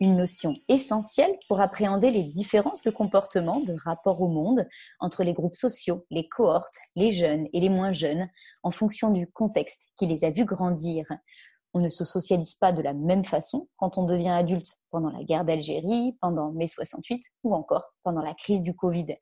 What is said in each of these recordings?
une notion essentielle pour appréhender les différences de comportement, de rapport au monde entre les groupes sociaux, les cohortes, les jeunes et les moins jeunes, en fonction du contexte qui les a vus grandir. On ne se socialise pas de la même façon quand on devient adulte pendant la guerre d'Algérie, pendant mai 68 ou encore pendant la crise du Covid.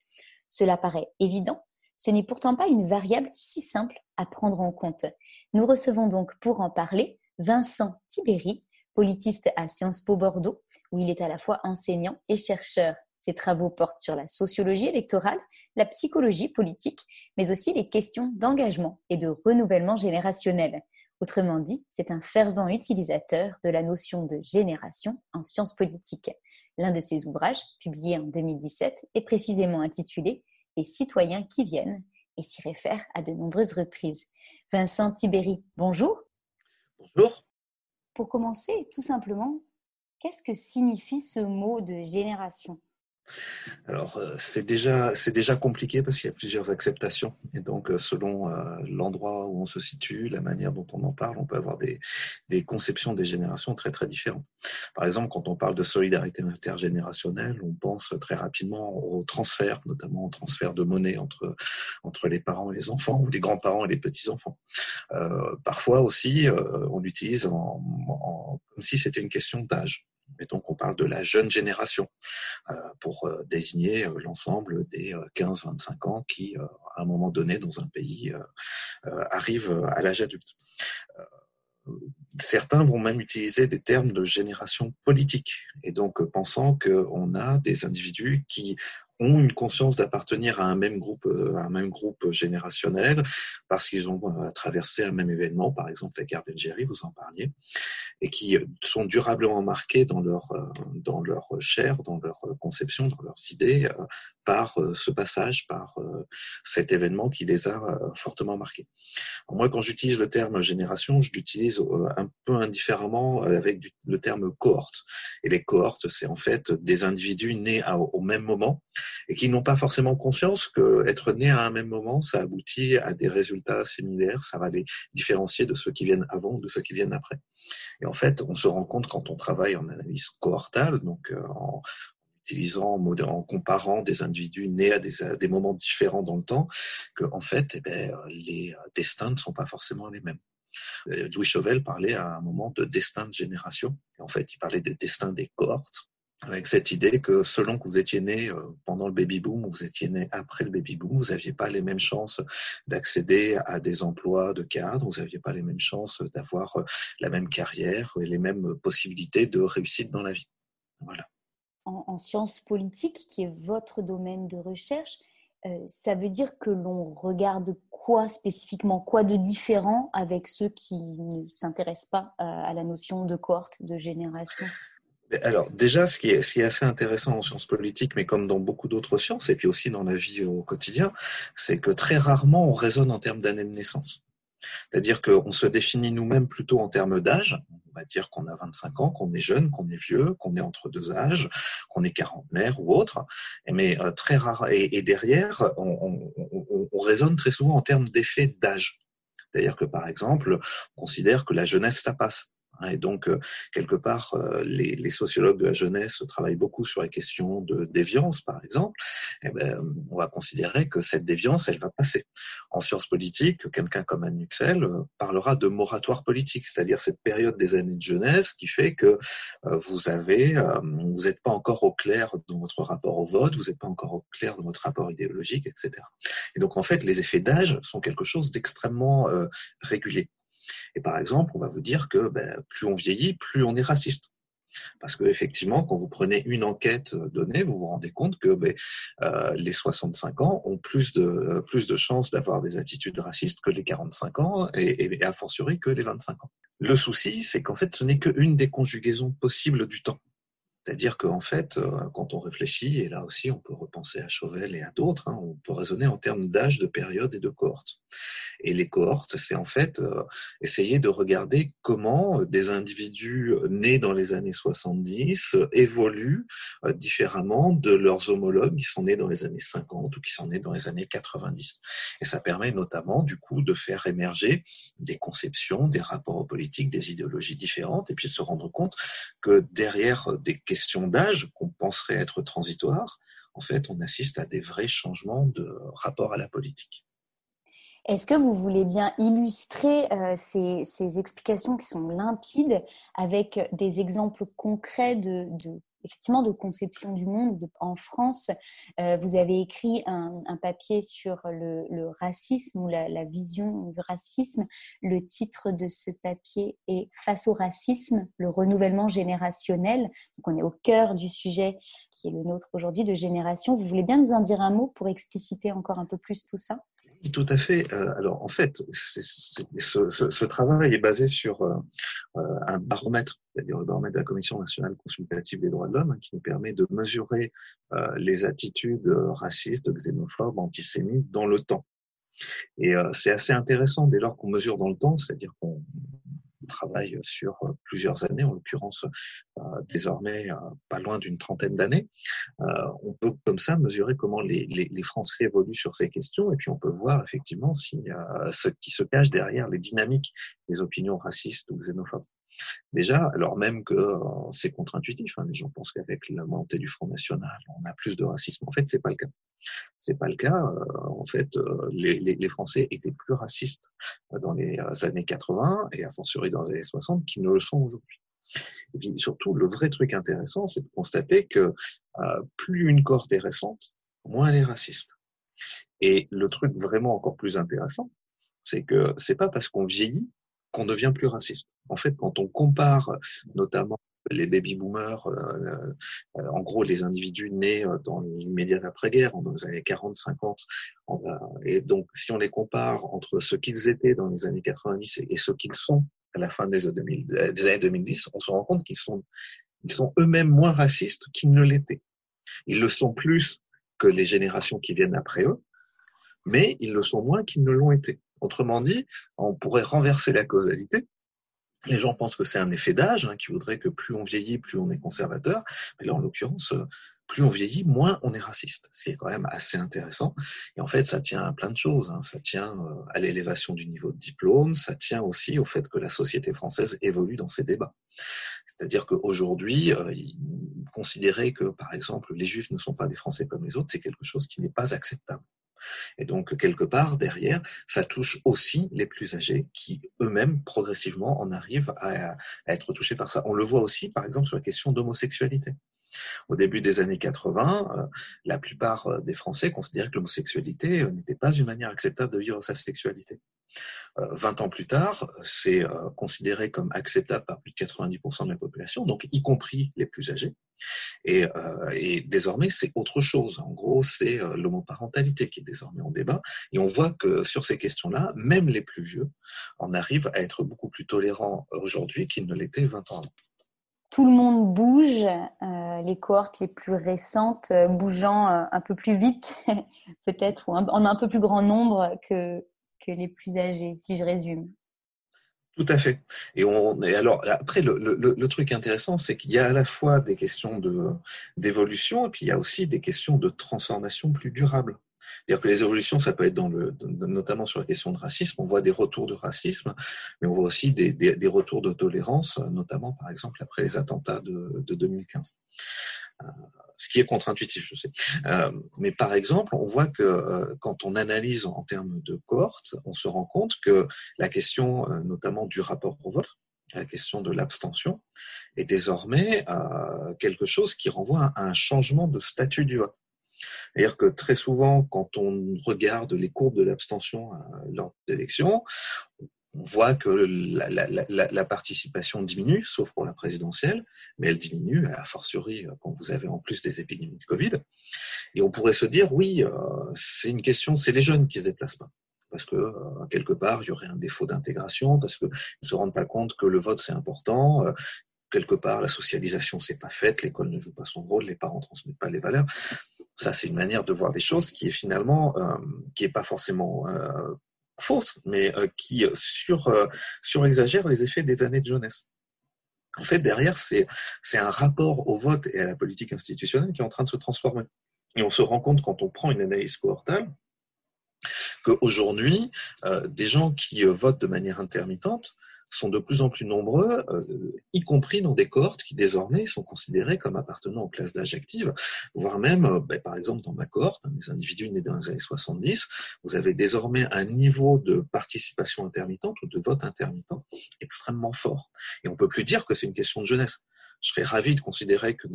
Cela paraît évident, ce n'est pourtant pas une variable si simple à prendre en compte. Nous recevons donc pour en parler Vincent Tibéry, politiste à Sciences Po Bordeaux, où il est à la fois enseignant et chercheur. Ses travaux portent sur la sociologie électorale, la psychologie politique, mais aussi les questions d'engagement et de renouvellement générationnel. Autrement dit, c'est un fervent utilisateur de la notion de génération en sciences politiques. L'un de ses ouvrages, publié en 2017, est précisément intitulé Les citoyens qui viennent et s'y réfère à de nombreuses reprises. Vincent Tibéry, bonjour. Bonjour. Pour commencer, tout simplement, Qu'est-ce que signifie ce mot de génération? Alors, euh, c'est déjà, déjà compliqué parce qu'il y a plusieurs acceptations. Et donc, euh, selon euh, l'endroit où on se situe, la manière dont on en parle, on peut avoir des, des conceptions des générations très, très différentes. Par exemple, quand on parle de solidarité intergénérationnelle, on pense très rapidement au transfert, notamment au transfert de monnaie entre, entre les parents et les enfants, ou les grands-parents et les petits-enfants. Parfois aussi, on l'utilise comme si c'était une question d'âge. Et donc, on parle de la jeune génération euh, pour euh, désigner euh, l'ensemble des 15-25 ans qui, à un moment donné, dans un pays, arrivent à l'âge adulte. Certains vont même utiliser des termes de génération politique, et donc pensant qu'on a des individus qui ont une conscience d'appartenir à un même groupe, euh, à un même groupe générationnel, parce qu'ils ont euh, traversé un même événement, par exemple la guerre d'Algérie, vous en parliez, et qui sont durablement marqués dans leur euh, dans leur chair, dans leur conception, dans leurs idées, par ce passage, par cet événement qui les a fortement marqués. Moi, quand j'utilise le terme génération, je l'utilise un peu indifféremment avec le terme cohorte. Et les cohortes, c'est en fait des individus nés au même moment et qui n'ont pas forcément conscience que être à un même moment, ça aboutit à des résultats similaires, ça va les différencier de ceux qui viennent avant ou de ceux qui viennent après. Et en fait, on se rend compte quand on travaille en analyse cohortale, donc euh, en en comparant des individus nés à des, moments différents dans le temps, que en fait, eh bien, les destins ne sont pas forcément les mêmes. Euh, Louis Chauvel parlait à un moment de destin de génération. En fait, il parlait des destins des cohortes avec cette idée que selon que vous étiez né euh, pendant le baby boom ou vous étiez né après le baby boom, vous n'aviez pas les mêmes chances d'accéder à des emplois de cadre, vous n'aviez pas les mêmes chances d'avoir euh, la même carrière et les mêmes possibilités de réussite dans la vie. Voilà. En, en sciences politiques, qui est votre domaine de recherche, euh, ça veut dire que l'on regarde quoi spécifiquement, quoi de différent avec ceux qui ne s'intéressent pas à la notion de cohorte, de génération? Alors déjà, ce qui, est, ce qui est assez intéressant en sciences politiques, mais comme dans beaucoup d'autres sciences, et puis aussi dans la vie au quotidien, c'est que très rarement on raisonne en termes d'année de naissance. C'est-à-dire qu'on se définit nous-mêmes plutôt en termes d'âge. On va dire qu'on a 25 ans, qu'on est jeune, qu'on est vieux, qu'on est entre deux âges, qu'on est quarantenaire ou autre. Mais euh, très rare. Et, derrière, on, on, on, raisonne très souvent en termes d'effet d'âge. C'est-à-dire que par exemple, on considère que la jeunesse, ça passe. Et donc, euh, quelque part, euh, les, les, sociologues de la jeunesse travaillent beaucoup sur les questions de déviance, par exemple. Et eh ben, on va considérer que cette déviance, elle va passer. En sciences politiques, quelqu'un comme Anne Huxel euh, parlera de moratoire politique, c'est-à-dire cette période des années de jeunesse qui fait que vous avez, vous n'êtes pas encore au clair dans votre rapport au vote, vous n'êtes pas encore au clair dans votre rapport idéologique, etc. Et donc, en fait, les effets d'âge sont quelque chose d'extrêmement régulier. Et par exemple, on va vous dire que ben, plus on vieillit, plus on est raciste. Parce que effectivement, quand vous prenez une enquête donnée, vous vous rendez compte que ben, euh, les 65 ans ont plus de plus de chances d'avoir des attitudes racistes que les 45 ans et, et, a fortiori que les 25 ans. Le souci, c'est qu'en fait, ce n'est qu'une des conjugaisons possibles du temps. C'est-à-dire qu'en fait, euh, quand on réfléchit, et là aussi on peut repenser à Chauvel et à d'autres, hein, on peut raisonner en termes d'âge, de période et de cohorte. Et les cohortes, c'est en fait euh, essayer de regarder comment des individus nés dans les années 70 évoluent euh, différemment de leurs homologues qui sont nés dans les années 50 ou qui sont nés dans les années 90. Et ça permet notamment du coup de faire émerger des conceptions, des rapports politiques, des idéologies différentes, et puis se rendre compte que derrière des questions d'âge qu'on penserait être transitoire, en fait, on assiste à des vrais changements de rapport à la politique. Est-ce que vous voulez bien illustrer euh, ces, explications qui sont limpides avec des exemples concrets de effectivement de conception du monde en France. Euh, vous avez écrit un, papier sur le, racisme ou la, vision du racisme. Le titre de ce papier est Face au racisme, le renouvellement générationnel. Donc on est au cœur du sujet qui est le nôtre aujourd'hui de génération. Vous voulez bien nous en dire un mot pour expliciter encore un peu plus tout ça? Tout à fait. Euh, alors, en fait, ce, travail est basé sur euh, euh, un baromètre, c'est-à-dire le baromètre de la Commission nationale consultative des droits de l'homme, hein, qui nous permet de mesurer les attitudes racistes, xénophobes, antisémites dans le temps. Et c'est assez intéressant dès lors qu'on mesure dans le temps, c'est-à-dire qu'on travaille sur euh, plusieurs années, en l'occurrence euh, désormais euh, pas loin d'une trentaine d'années. on peut comme ça mesurer comment les, les, les, Français évoluent sur ces questions et puis on peut voir effectivement si, ce qui se cache derrière les dynamiques des opinions racistes ou xénophobes. Déjà, alors même que c'est contre-intuitif, hein, les gens pensent qu'avec la montée du Front National, on a plus de racisme. En fait, c'est pas le cas. C'est pas le cas. Euh, en fait, euh, les, les, Français étaient plus racistes dans les années 80 et a fortiori dans les années 60 qu'ils ne le sont aujourd'hui. Et puis surtout, le vrai truc intéressant, c'est de constater que euh, plus une cohorte est récente, moins elle est raciste. Et le truc vraiment encore plus intéressant, c'est que c'est pas parce qu'on vieillit qu'on devient plus raciste. En fait, quand on compare notamment les baby boomers, euh, euh, en gros les individus nés euh, dans l'immédiat après-guerre, dans les années 40, 50. Et donc, si on les compare entre ce qu'ils étaient dans les années 90 et, ce qu'ils sont à la fin des, des années 2010, on se rend compte qu'ils sont, ils sont eux-mêmes moins racistes qu'ils ne l'étaient. Ils le sont plus que les générations qui viennent après eux, mais ils le sont moins qu'ils ne l'ont été. Autrement dit, on pourrait renverser la causalité les gens pensent que c'est un effet d'âge, hein, qui voudrait que plus on vieillit, plus on est conservateur. Mais en l'occurrence, euh, plus on vieillit, moins on est raciste, ce qui est quand même assez intéressant. Et en fait, ça tient à plein de choses. Hein. Ça tient euh, à l'élévation du niveau de diplôme, ça tient aussi au fait que la société française évolue dans ses débats. C'est-à-dire qu'aujourd'hui, euh, considérer que, par exemple, les Juifs ne sont pas des Français comme les autres, c'est quelque chose qui n'est pas acceptable. Et donc, quelque part, derrière, ça touche aussi les plus âgés qui, eux-mêmes, progressivement, en arrivent à, être touchés par ça. On le voit aussi, par exemple, sur la question d'homosexualité. Au début des années 80, euh, la plupart euh, des Français considéraient que l'homosexualité euh, n'était pas une manière acceptable de vivre sa sexualité. 20 ans plus tard, c'est considéré comme acceptable par plus de 90% de la population, donc y compris les plus âgés. Et, désormais, c'est autre chose. En gros, c'est l'homoparentalité qui est désormais en débat. Et on voit que sur ces questions-là, même les plus vieux en arrivent à être beaucoup plus tolérants aujourd'hui qu'ils ne l'étaient 20 ans avant tout le monde bouge, euh, les cohortes les plus récentes euh, bougeant euh, un peu plus vite, peut-être, ou en un peu plus grand nombre que, les plus âgés, si je résume. Tout à fait. Et, alors, après, le truc intéressant, c'est qu'il y a à la fois des questions d'évolution et puis il y a aussi des questions de transformation plus durable. C'est-à-dire que les évolutions, ça peut être dans le, notamment sur la question de racisme. On voit des retours de racisme, mais on voit aussi des, des, retours de tolérance, notamment par exemple après les attentats de, de 2015 euh, ce qui est contre-intuitif, je sais. Euh, mais par exemple, on voit que euh, quand on analyse en termes de cohorte, on se rend compte que la question notamment du rapport au vote, la question de l'abstention, est désormais quelque chose qui renvoie à un changement de statut du vote. C'est-à-dire que très souvent, quand on regarde les courbes de l'abstention euh, lors des élections, on voit que la, participation diminue, sauf pour la présidentielle, mais elle diminue, a fortiori quand vous avez en plus des épidémies de Covid. Et on pourrait se dire, oui, euh, c'est une question, c'est les jeunes qui se déplacent pas. Parce que euh, quelque part, il y aurait un défaut d'intégration, parce qu'ils ne se rendent pas compte que le vote c'est important, quelque part, la socialisation s'est pas faite, l'école ne joue pas son rôle, les parents transmettent pas les valeurs. Ça, c'est une manière de voir les choses qui est finalement, euh, qui est pas forcément euh, fausse, mais euh, qui sur, surexagère les effets des années de jeunesse. En fait, derrière, c'est, c'est un rapport au vote et à la politique institutionnelle qui est en train de se transformer. Et on se rend compte quand on prend une analyse cohortale qu'aujourd'hui, des gens qui votent de manière intermittente sont de plus en plus nombreux, euh, y compris dans des cohortes qui désormais sont considérées comme appartenant aux classes d'âge voire même, euh, ben, par exemple dans ma cohorte, hein, les individus nés dans les années 70, vous avez désormais un niveau de participation intermittente ou de vote intermittent extrêmement fort. Et on peut plus dire que c'est une question de jeunesse je serais ravi de considérer que,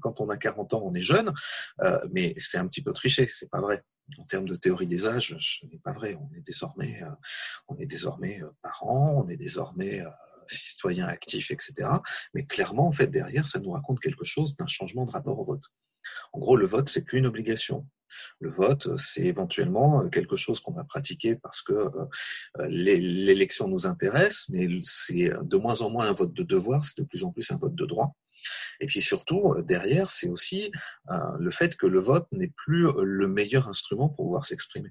quand on a 40 ans, on est jeune, euh, mais c'est un petit peu triché, c'est pas vrai en termes de théorie des âges, ce n'est pas vrai. On est désormais, euh, on est désormais euh, parents, on est désormais euh, citoyens actifs, etc. Mais clairement, en fait, derrière, ça nous raconte quelque chose d'un changement de rapport au vote. En gros, le vote, c'est plus une obligation. Le vote, c'est éventuellement quelque chose qu'on va pratiquer parce que l'élection nous intéresse, mais c'est de moins en moins un vote de devoir, c'est de plus en plus un vote de droit. Et puis surtout, euh, derrière, c'est aussi euh, le fait que le vote n'est plus euh, le meilleur instrument pour pouvoir s'exprimer.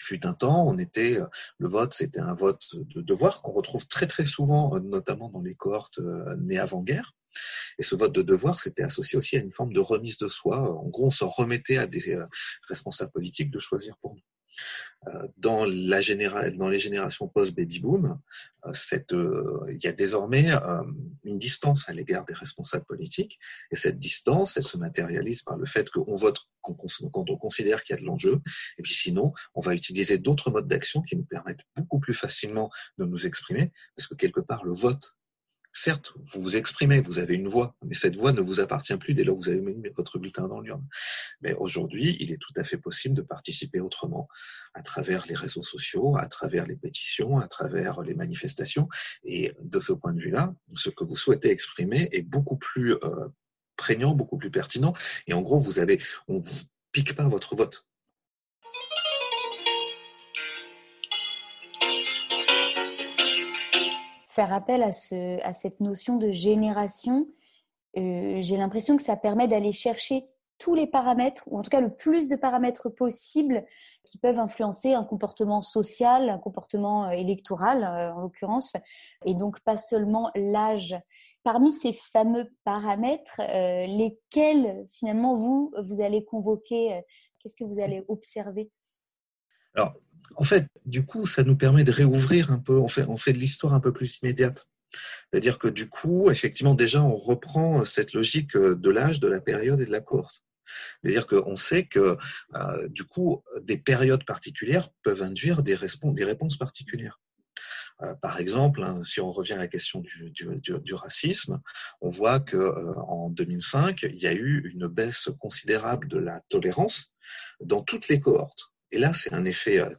Il fut un temps, on était, le vote, c'était un vote de devoir qu'on retrouve très très souvent, notamment dans les cohortes nées avant-guerre. Et ce vote de devoir, c'était associé aussi à une forme de remise de soi. En gros, on s'en remettait à des responsables politiques de choisir pour nous. Euh, dans, la dans les générations post-baby boom, euh, euh, il y a désormais une distance à l'égard des responsables politiques, et cette distance, elle se matérialise par le fait qu'on vote quand on considère qu'il y a de l'enjeu, et puis sinon, on va utiliser d'autres modes d'action qui nous permettent beaucoup plus facilement de nous exprimer, parce que quelque part, le vote Certes, vous vous exprimez, vous avez une voix, mais cette voix ne vous appartient plus dès lors que vous avez mis votre bulletin dans l'urne. Mais aujourd'hui, il est tout à fait possible de participer autrement, à travers les réseaux sociaux, à travers les pétitions, à travers les manifestations. Et de ce point de vue-là, ce que vous souhaitez exprimer est beaucoup plus euh, prégnant, beaucoup plus pertinent. Et en gros, vous avez, on vous pique pas votre vote. Faire appel à, ce, à cette notion de génération, euh, j'ai l'impression que ça permet d'aller chercher tous les paramètres, ou en tout cas le plus de paramètres possibles qui peuvent influencer un comportement social, un comportement euh, électoral euh, en l'occurrence, et donc pas seulement l'âge. Parmi ces fameux paramètres, lesquels finalement vous, vous allez convoquer, qu'est-ce que vous allez observer? En fait, du coup, ça nous permet de réouvrir un peu, on fait, on fait de l'histoire un peu plus immédiate. C'est-à-dire que du coup, effectivement, déjà, on reprend cette logique de l'âge, de la période et de la course. C'est-à-dire qu'on sait que, euh, du coup, des périodes particulières peuvent induire des, réponses particulières. Euh, par exemple, hein, si on revient à la question du, racisme, on voit que euh, en 2005, il y a eu une baisse considérable de la tolérance dans toutes les cohortes. Et là, c'est un effet euh,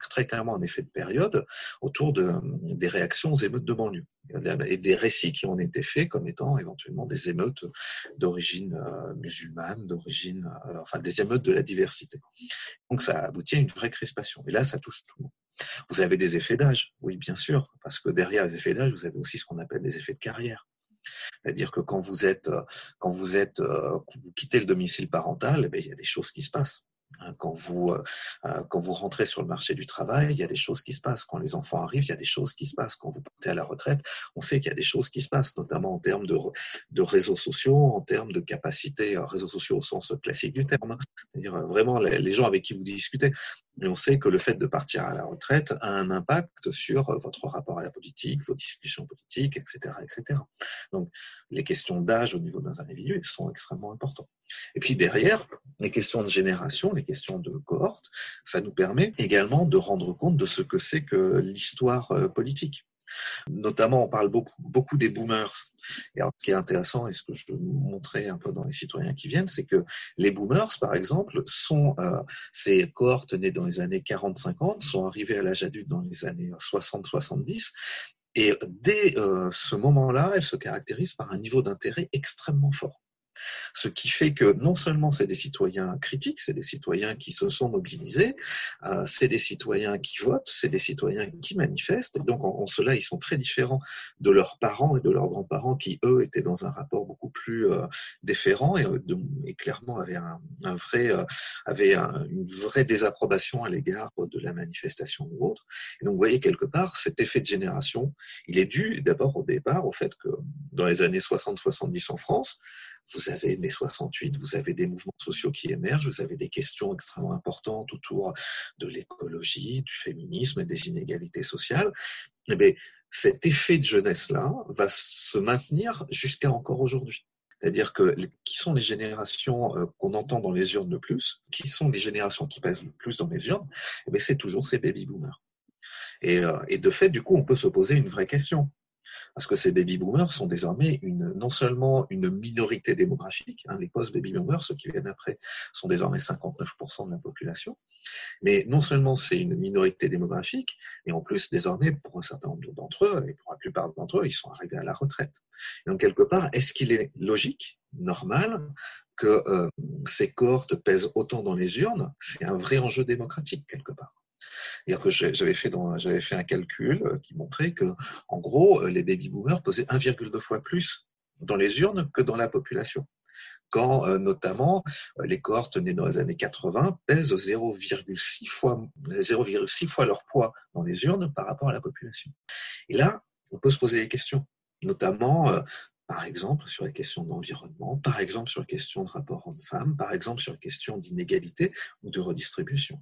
très, clairement un effet de période autour de, des réactions aux émeutes de banlieue et des récits qui ont été faits comme étant éventuellement des émeutes d'origine euh, musulmane, d'origine, euh, enfin des émeutes de la diversité. Donc ça aboutit à une vraie crispation. Et là, ça touche tout le monde. Vous avez des effets d'âge, oui, bien sûr, parce que derrière les effets d'âge, vous avez aussi ce qu'on appelle des effets de carrière. C'est-à-dire que quand vous êtes, vous quittez le domicile parental, eh il y a des choses qui se passent. Hein, quand vous, euh, euh, quand vous rentrez sur le marché du travail, il y a des choses qui se passent. Quand les enfants arrivent, il y a des choses qui se passent. Quand vous partez à la retraite, on sait qu'il y a des choses qui se passent, notamment en termes de, de réseaux sociaux, en termes de capacité, euh, réseaux sociaux au sens classique du terme. Hein. C'est-à-dire vraiment les, gens avec qui vous discutez. Mais on sait que le fait de partir à la retraite a un impact sur votre rapport à la politique, vos discussions politiques, etc., etc. Donc, les questions d'âge au niveau d'un individu sont extrêmement importantes. Et puis derrière, les questions de génération, les questions de cohorte, ça nous permet également de rendre compte de ce que c'est que l'histoire euh, politique. Notamment, on parle beaucoup, des boomers. Et alors, ce qui est intéressant, et ce que je veux montrer un peu dans les citoyens qui viennent, c'est que les boomers, par exemple, sont euh, ces cohortes nées dans les années 40-50, sont arrivées à l'âge adulte dans les années 60-70. Et dès euh, ce moment-là, elles se caractérisent par un niveau d'intérêt extrêmement fort Ce qui fait que non seulement c'est des citoyens critiques, c'est des citoyens qui se sont mobilisés, euh, c'est des citoyens qui votent, c'est des citoyens qui manifestent. Et donc en, cela, ils sont très différents de leurs parents et de leurs grands-parents qui, eux, étaient dans un rapport beaucoup plus euh, déférent et, et, clairement avaient, un vrai, euh, avaient une vraie désapprobation à l'égard de la manifestation ou autre. Et donc vous voyez quelque part, cet effet de génération, il est dû d'abord au départ au fait que dans les années 60-70 en France, vous avez mai 68, vous avez des mouvements sociaux qui émergent, vous avez des questions extrêmement importantes autour de l'écologie, du féminisme et des inégalités sociales. Eh cet effet de jeunesse-là va se maintenir jusqu'à encore aujourd'hui. C'est-à-dire que qui sont les générations euh, qu'on entend dans les urnes le plus Qui sont les générations qui pèsent le plus dans les urnes eh C'est toujours ces baby-boomers. Et, euh, et, de fait, du coup, on peut se poser une vraie question. Parce que ces baby boomers sont désormais non seulement une minorité démographique, hein, les post-baby boomers, ceux qui viennent après, sont désormais 59% de la population, mais non seulement c'est une minorité démographique, mais en plus, désormais, pour un certain nombre d'entre eux, et pour la plupart d'entre eux, ils sont arrivés à la retraite. donc, quelque part, est-ce qu'il est logique, normal, que euh, ces cohortes pèsent autant dans les urnes? C'est un vrai enjeu démocratique, quelque part que j'avais fait, j'avais fait un calcul euh, qui montrait que, en gros, euh, les baby boomers pesaient 1,2 fois plus dans les urnes que dans la population. Quand euh, notamment les cohortes nées dans les années 80 pèsent 0,6 fois, 0,6 fois leur poids dans les urnes par rapport à la population. Et là, on peut se poser des questions, notamment par exemple sur les questions d'environnement, par exemple sur les questions de rapport hommes-femmes, par exemple sur les questions d'inégalité ou de redistribution.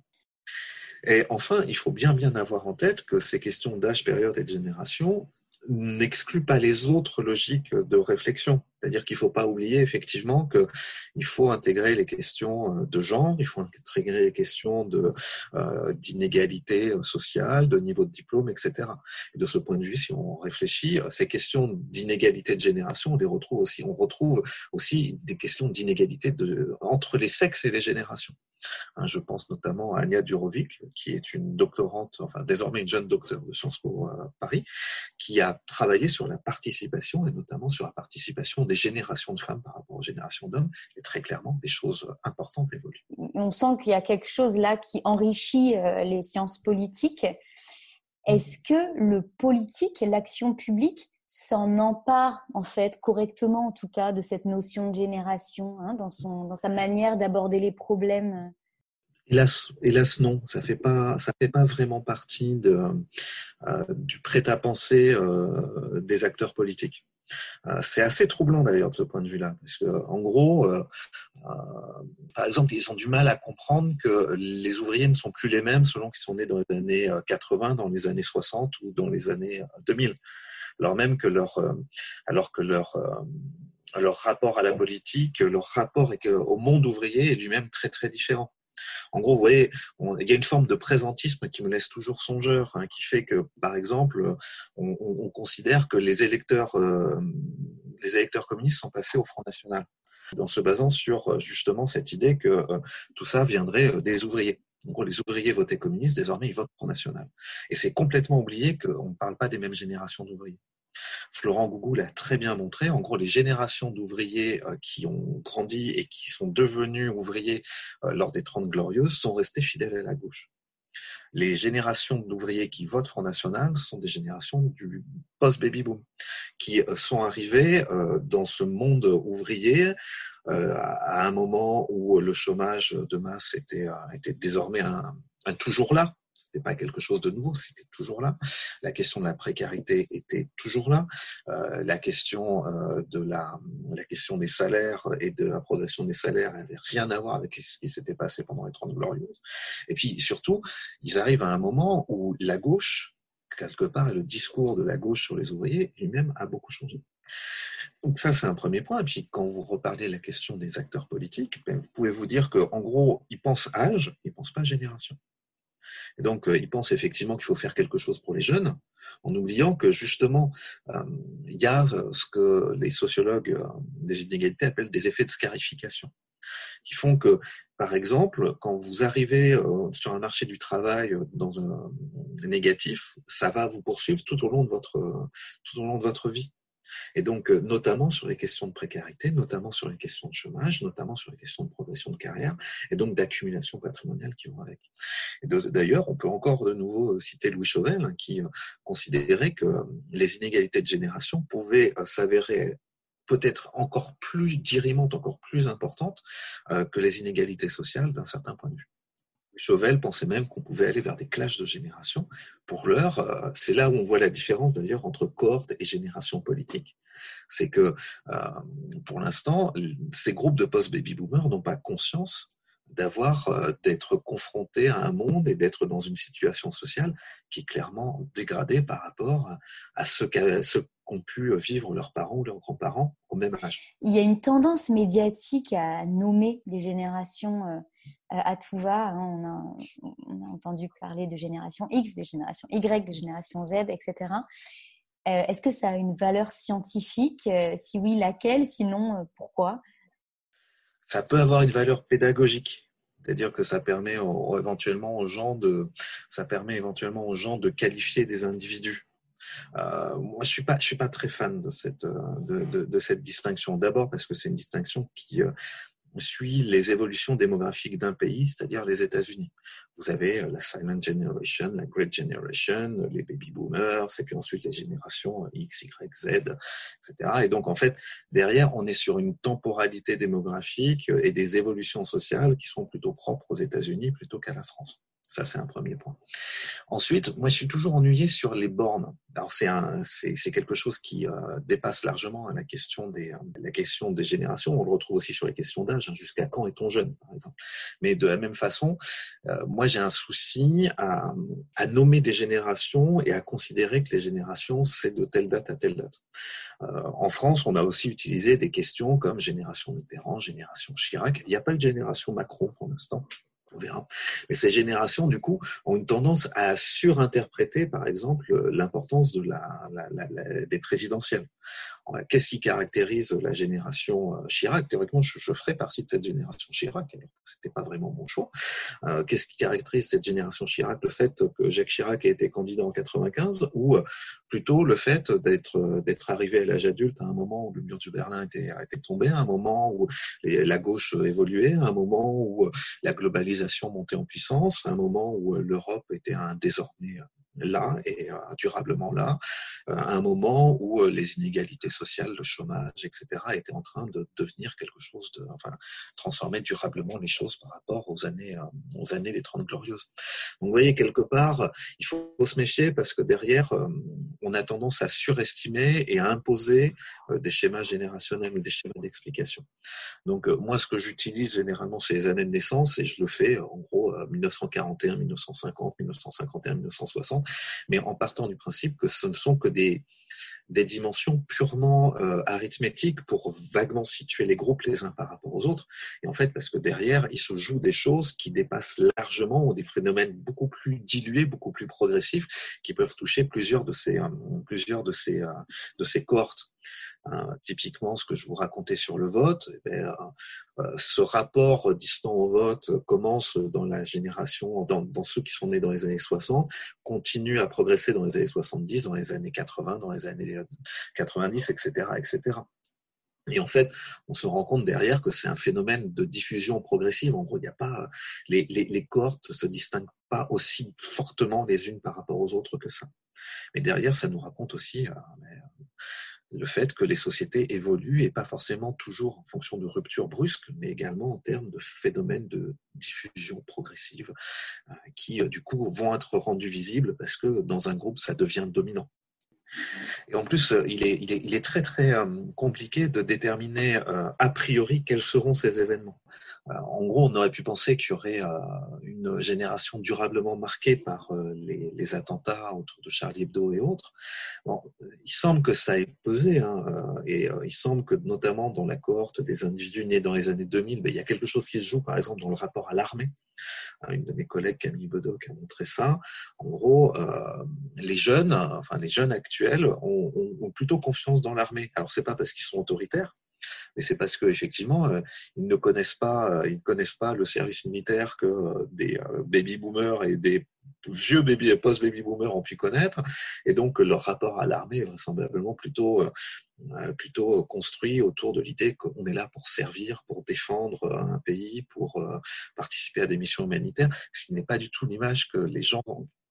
Et enfin, il faut bien bien avoir en tête que ces questions d'âge, période et de génération n'excluent pas les autres logiques de réflexion. C'est-à-dire qu'il ne faut pas oublier effectivement qu'il faut intégrer les questions de genre, il faut intégrer les questions euh, d'inégalité sociale, de niveau de diplôme, etc. Et de ce point de vue, si on réfléchit, ces questions d'inégalité de génération, on les retrouve aussi. On retrouve aussi des questions d'inégalité de, entre les sexes et les générations. Hein, je pense notamment à Anya Durovic, qui est une doctorante, enfin désormais une jeune docteure de Sciences Po à Paris, qui a travaillé sur la participation et notamment sur la participation des générations de femmes par rapport aux générations d'hommes. Et très clairement, des choses importantes évoluent. On sent qu'il y a quelque chose là qui enrichit euh, les sciences politiques. Est-ce que le politique, l'action publique, s'en empare en fait correctement en tout cas de cette notion de génération hein, dans, son, dans sa manière d'aborder les problèmes. Hélas, hélas non, ça fait pas, ça fait pas vraiment partie de, euh, du prêt-à-penser euh, des acteurs politiques. Euh, c'est assez troublant d'ailleurs de ce point de vue-là, parce que en gros, par exemple, ils ont du mal à comprendre que les ouvriers ne sont plus les mêmes selon qu'ils sont nés dans les années 80, dans les années 60 ou dans les années 2000 alors même que leur, euh, alors que leur, euh, leur rapport à la politique, leur rapport au monde ouvrier est lui-même très très différent. En gros, vous voyez, il y a une forme de présentisme qui me laisse toujours songeur, hein, qui fait que, par exemple, on, considère que les électeurs, euh, les électeurs communistes sont passés au Front National, en se basant sur justement cette idée que tout ça viendrait des ouvriers. En gros, les ouvriers votaient communistes, désormais ils votent Front National. Et c'est complètement oublié qu'on ne parle pas des mêmes générations d'ouvriers. Florent Gougou l'a très bien montré. En gros, les générations d'ouvriers euh, qui ont grandi et qui sont devenus ouvriers euh, lors des Trente Glorieuses sont restés fidèles à la gauche. Les générations d'ouvriers qui votent Front National sont des générations du post-baby boom, qui euh, sont arrivés dans ce monde ouvrier à un moment où le chômage de masse était, était désormais un toujours là c'était pas quelque chose de nouveau, c'était toujours là. La question de la précarité était toujours là. Euh, la question euh, de la, la question des salaires et de la progression des salaires n'avait rien à voir avec ce qui s'était passé pendant les Trente Glorieuses. Et puis surtout, ils arrivent à un moment où la gauche, quelque part, et le discours de la gauche sur les ouvriers lui-même a beaucoup changé. Donc ça, c'est un premier point. Et puis quand vous reparlez de la question des acteurs politiques, ben, vous pouvez vous dire qu'en gros, ils pensent âge, ils pensent pas génération. Et donc, euh, ils pensent effectivement qu'il faut faire quelque chose pour les jeunes, en oubliant que justement, euh, il y a euh, ce que les sociologues des inégalités appellent des effets de scarification, qui font que, par exemple, quand vous arrivez sur un marché du travail dans un négatif, ça va vous poursuivre tout au long de votre, tout au long de votre vie. Et donc, euh, notamment sur les questions de précarité, notamment sur les questions de chômage, notamment sur les questions de progression de carrière, et donc d'accumulation patrimoniale qui vont avec. D'ailleurs, on peut encore de nouveau citer Louis Chauvel, hein, qui euh, considérait que euh, les inégalités de génération pouvaient s'avérer peut-être encore plus dirimantes, encore plus importantes que les inégalités sociales d'un certain point de vue. Chauvel pensait même qu'on pouvait aller vers des clashs de génération. Pour l'heure, euh, c'est là où on voit la différence d'ailleurs entre cohorte et génération politique. C'est que euh, pour l'instant, ces groupes de post-baby boomers n'ont pas conscience d'avoir euh, d'être confrontés à un monde et d'être dans une situation sociale qui est clairement dégradée par rapport à ce qu'ont pu vivre leurs parents ou leurs grands-parents au même âge. Il y a une tendance médiatique à nommer des générations à tout va. Hein, on, a, entendu parler de génération X, de génération Y, de génération Z, etc. Euh, est-ce que ça a une valeur scientifique? Euh, Si oui, laquelle? Sinon, euh, pourquoi? Ça peut avoir une valeur pédagogique. C'est-à-dire que ça permet éventuellement aux gens de, ça permet éventuellement aux gens de qualifier des individus. moi, je suis pas, je suis pas très fan de cette, de, de cette distinction. D'abord parce que c'est une distinction qui suit les évolutions démographiques d'un pays, c'est-à-dire les États-Unis. Vous avez euh, la Silent Generation, la Great Generation, les baby boomers, et puis ensuite les générations euh, X, Y, Z, etc. Et donc, en fait, derrière, on est sur une temporalité démographique et des évolutions sociales qui sont plutôt propres aux États-Unis plutôt qu'à la France. Ça, c'est un premier point. Ensuite, moi, je suis toujours ennuyé sur les bornes. Alors, c'est c'est, quelque chose qui euh, dépasse largement la question des, euh, la question des générations. On le retrouve aussi sur les questions d'âge. Hein. Jusqu'à quand est-on jeune, par exemple? Mais de la même façon, euh, moi, j'ai un souci à, à, nommer des générations et à considérer que les générations, c'est de telle date à telle date. en France, on a aussi utilisé des questions comme génération Mitterrand, génération Chirac. Il n'y a pas de génération Macron pour l'instant. On verra. Mais ces générations, du coup, ont une tendance à surinterpréter, par exemple, l'importance des présidentielles. Qu'est-ce qui caractérise la génération euh, Chirac? Théoriquement, je, je, ferais partie de cette génération Chirac, c'était pas vraiment mon choix. Euh, qu'est-ce qui caractérise cette génération Chirac? Le fait que Jacques Chirac ait été candidat en 95, ou euh, plutôt le fait d'être arrivé à l'âge adulte à un moment où le mur du Berlin était, tombé, à un moment où la gauche évoluait, à un moment où la globalisation montait en puissance, à un moment où l'Europe était un désormais là et euh, durablement là, euh, à un moment où euh, les inégalités sociales, le chômage, etc., étaient en train de devenir quelque chose de, enfin, transformer durablement les choses par rapport aux années, aux années des Trente Glorieuses. Donc, vous voyez, quelque part, il faut se méfier parce que derrière, on a tendance à surestimer et à imposer des schémas générationnels ou des schémas d'explication. Donc, moi, ce que j'utilise généralement, c'est les années de naissance et je le fais, en gros, 1941, 1950, 1951, 1960 mais en partant du principe que ce ne sont que des, des dimensions purement euh, arithmétiques pour vaguement situer les groupes les uns par rapport aux autres. Et en fait, parce que derrière, il se joue des choses qui dépassent largement ou des phénomènes beaucoup plus dilués, beaucoup plus progressifs, qui peuvent toucher plusieurs de ces, euh, plusieurs de ces, euh, de ces cohortes. typiquement, ce que je vous racontais sur le vote, eh ce rapport distant au vote commence dans la génération, dans, ceux qui sont nés dans les années 60, continue à progresser dans les années 70, dans les années 80, dans les années 90, etc., etc. Et en fait, on se rend compte derrière que c'est un phénomène de diffusion progressive. En gros, il n'y a pas les, les, les cohortes se distinguent pas aussi fortement les unes par rapport aux autres que ça. Mais derrière, ça nous raconte aussi euh, le fait que les sociétés évoluent et pas forcément toujours en fonction de ruptures brusques, mais également en termes de phénomènes de diffusion progressive euh, qui, euh, du coup, vont être rendus visibles parce que dans un groupe, ça devient dominant. Et en plus, euh, il est, très très euh, compliqué de déterminer euh, a priori quels seront ces événements. En gros, on aurait pu penser qu'il y aurait une génération durablement marquée par les, les, attentats autour de Charlie Hebdo et autres. Bon, il semble que ça ait pesé, hein, et il semble que notamment dans la cohorte des individus nés dans les années 2000, ben, il y a quelque chose qui se joue, par exemple, dans le rapport à l'armée. Une de mes collègues, Camille Bodoc, a montré ça. En gros, les jeunes, enfin les jeunes actuels, ont, ont, ont plutôt confiance dans l'armée. Alors c'est pas parce qu'ils sont autoritaires, Mais c'est parce qu'effectivement, ils ne connaissent pas, ils ne connaissent pas le service militaire que des baby boomers et des vieux baby post-baby boomers ont pu connaître, et donc leur rapport à l'armée est vraisemblablement plutôt euh, plutôt construit autour de l'idée qu'on est là pour servir, pour défendre un pays, pour euh, participer à des missions humanitaires, ce qui n'est pas du tout l'image que les gens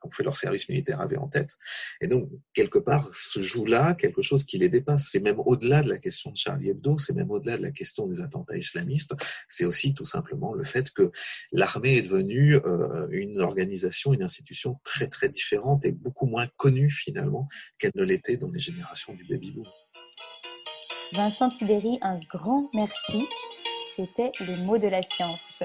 ont fait leur service militaire avaient en tête. Et donc, quelque part, se joue là quelque chose qui les dépasse. C'est même au-delà de la question de Charlie Hebdo, c'est même au-delà de la question des attentats islamistes. C'est aussi tout simplement le fait que l'armée est devenue euh, une organisation, une institution très très différente et beaucoup moins connue finalement qu'elle ne l'était dans les générations du baby-boom. Vincent Tibéry, un grand merci. C'était le mot de la science.